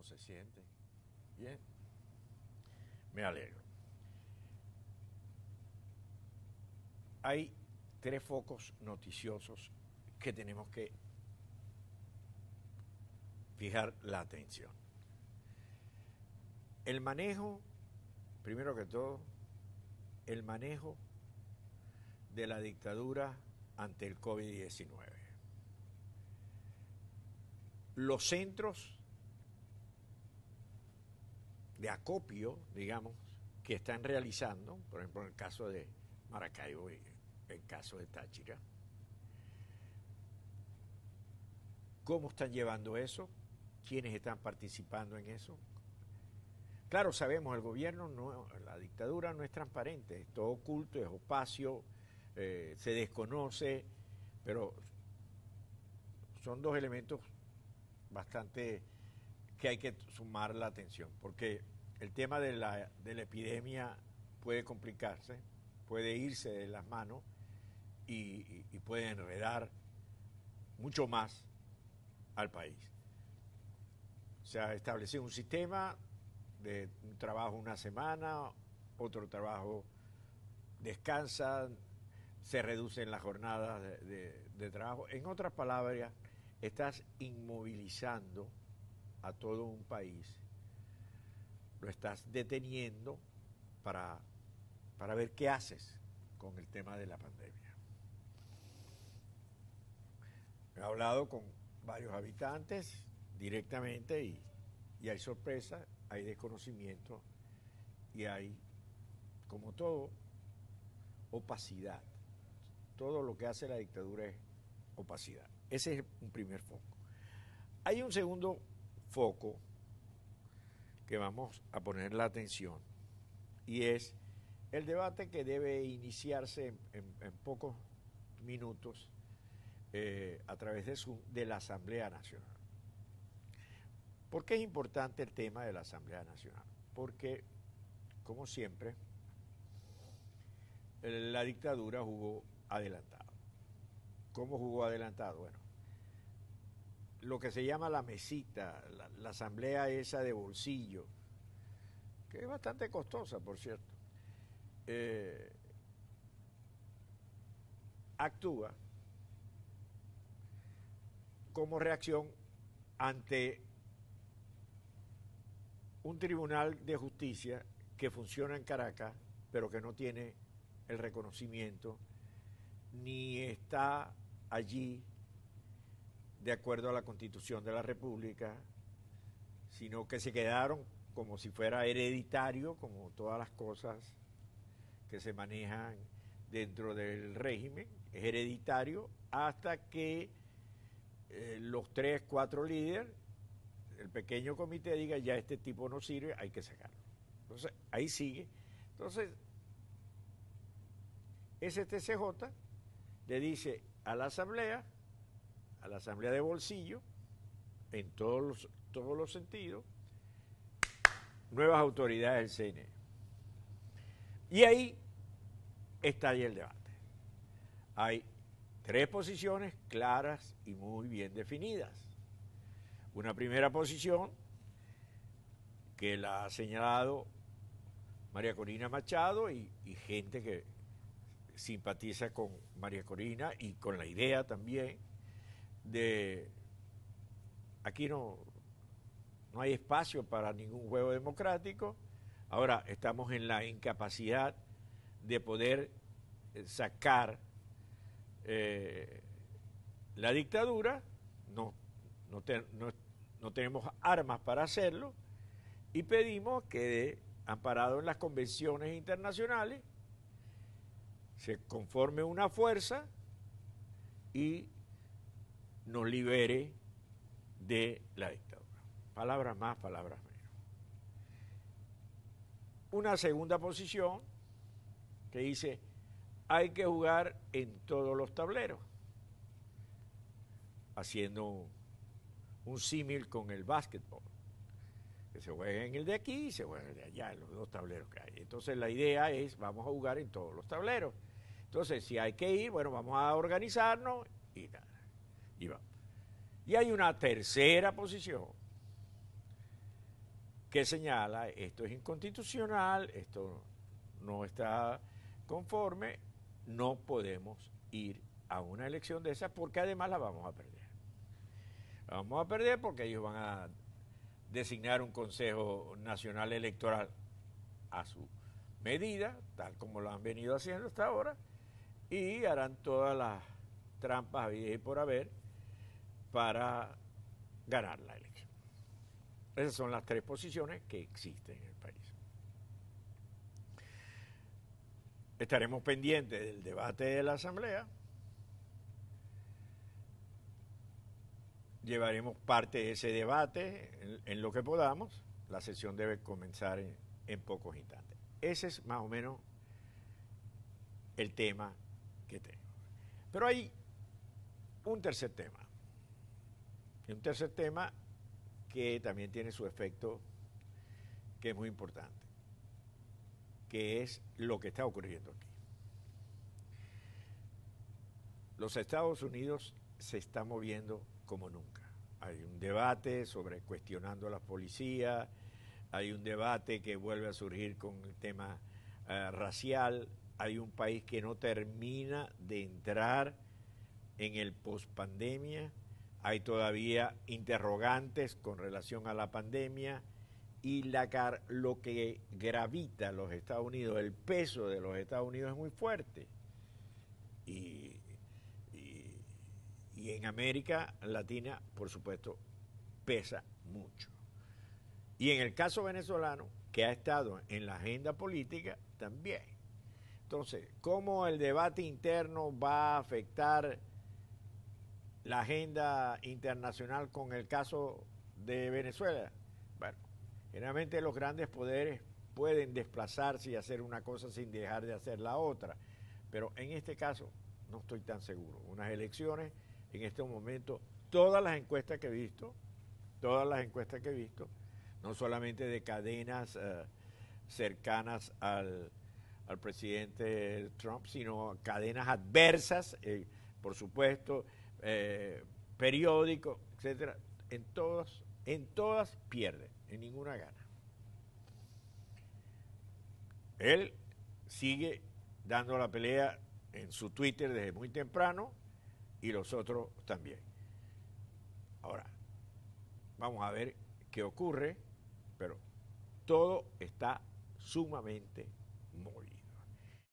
¿Cómo se siente? Bien. Me alegro. Hay tres focos noticiosos que tenemos que fijar la atención. El manejo, primero que todo, el manejo de la dictadura ante el COVID-19. Los centros de acopio, digamos, que están realizando, por ejemplo, en el caso de Maracaibo y el caso de Táchira, ¿cómo están llevando eso? ¿Quiénes están participando en eso? Claro, sabemos, el gobierno, no, la dictadura no es transparente, es todo oculto, es opacio, eh, se desconoce, pero son dos elementos bastante que hay que sumar la atención, porque el tema de la, de la epidemia puede complicarse, puede irse de las manos y, puede enredar mucho más al país. O sea, establecer un sistema de trabajo una semana, otro trabajo descansa, se reducen las jornadas de, trabajo. En otras palabras, estás inmovilizando a todo un país, lo estás deteniendo para, para ver qué haces con el tema de la pandemia. He hablado con varios habitantes directamente y, y hay sorpresa, hay desconocimiento y hay, como todo, opacidad. Todo lo que hace la dictadura es opacidad. Ese es un primer foco. Hay un segundo foco que vamos a poner la atención y es el debate que debe iniciarse en, pocos minutos eh, a través de, su, de la Asamblea Nacional. ¿Por qué es importante el tema de la Asamblea Nacional? Porque, como siempre, la dictadura jugó adelantado. ¿Cómo jugó adelantado? Bueno, lo que se llama la mesita, la, asamblea esa de bolsillo, que es bastante costosa, por cierto, eh, actúa como reacción ante un tribunal de justicia que funciona en Caracas, pero que no tiene el reconocimiento, ni está allí de acuerdo a la constitución de la República, sino que se quedaron como si fuera hereditario, como todas las cosas que se manejan dentro del régimen, es hereditario hasta que eh, los tres, cuatro líderes, el pequeño comité diga ya este tipo no sirve, hay que sacarlo. Entonces, ahí sigue. Entonces, STCJ le dice a la Asamblea, a la Asamblea de Bolsillo, en todos los, todos los sentidos, nuevas autoridades del CNE. Y ahí está ahí el debate. Hay tres posiciones claras y muy bien definidas. Una primera posición que la ha señalado María Corina Machado y, y gente que simpatiza con María Corina y con la idea también de aquí no, no hay espacio para ningún juego democrático. Ahora estamos en la incapacidad de poder sacar eh, la dictadura, no, no, te, no, no, tenemos armas para hacerlo, y pedimos que, amparado en las convenciones internacionales, se conforme una fuerza y nos libere de la dictadura. Palabras más, palabras menos. Una segunda posición que dice, hay que jugar en todos los tableros, haciendo un símil con el básquetbol, que se juega en el de aquí y se juega en el de allá, en los dos tableros que hay. Entonces la idea es, vamos a jugar en todos los tableros. Entonces, si hay que ir, bueno, vamos a organizarnos y nada. Y hay una tercera posición que señala esto es inconstitucional, esto no está conforme, no podemos ir a una elección de esas porque además la vamos a perder. La vamos a perder porque ellos van a designar un Consejo Nacional Electoral a su medida, tal como lo han venido haciendo hasta ahora, y harán todas las trampas y por haber para ganar la elección. Esas son las tres posiciones que existen en el país. Estaremos pendientes del debate de la Asamblea. Llevaremos parte de ese debate en, lo que podamos. La sesión debe comenzar en, pocos instantes. Ese es más o menos el tema que tengo. Pero hay un tercer tema. Y un tercer tema que también tiene su efecto que es muy importante, que es lo que está ocurriendo aquí. Los Estados Unidos se están moviendo como nunca. Hay un debate sobre cuestionando a la policía, hay un debate que vuelve a surgir con el tema eh, racial, hay un país que no termina de entrar en el pospandemia, hay todavía interrogantes con relación a la pandemia y la lo que gravita los Estados Unidos, el peso de los Estados Unidos es muy fuerte. Y, y en América Latina, por supuesto, pesa mucho. Y en el caso venezolano, que ha estado en la agenda política, también. Entonces, ¿cómo el debate interno va a afectar la agenda internacional con el caso de Venezuela? Bueno, generalmente los grandes poderes pueden desplazarse y hacer una cosa sin dejar de hacer la otra, pero en este caso no estoy tan seguro. Unas elecciones, en este momento, todas las encuestas que he visto, todas las encuestas que he visto, no solamente de cadenas eh, cercanas al, presidente Trump, sino cadenas adversas, eh, por supuesto, eh, periódicos, etcétera, en todas, en todas pierde, en ninguna gana. Él sigue dando la pelea en su Twitter desde muy temprano y los otros también. Ahora, vamos a ver qué ocurre, pero todo está sumamente.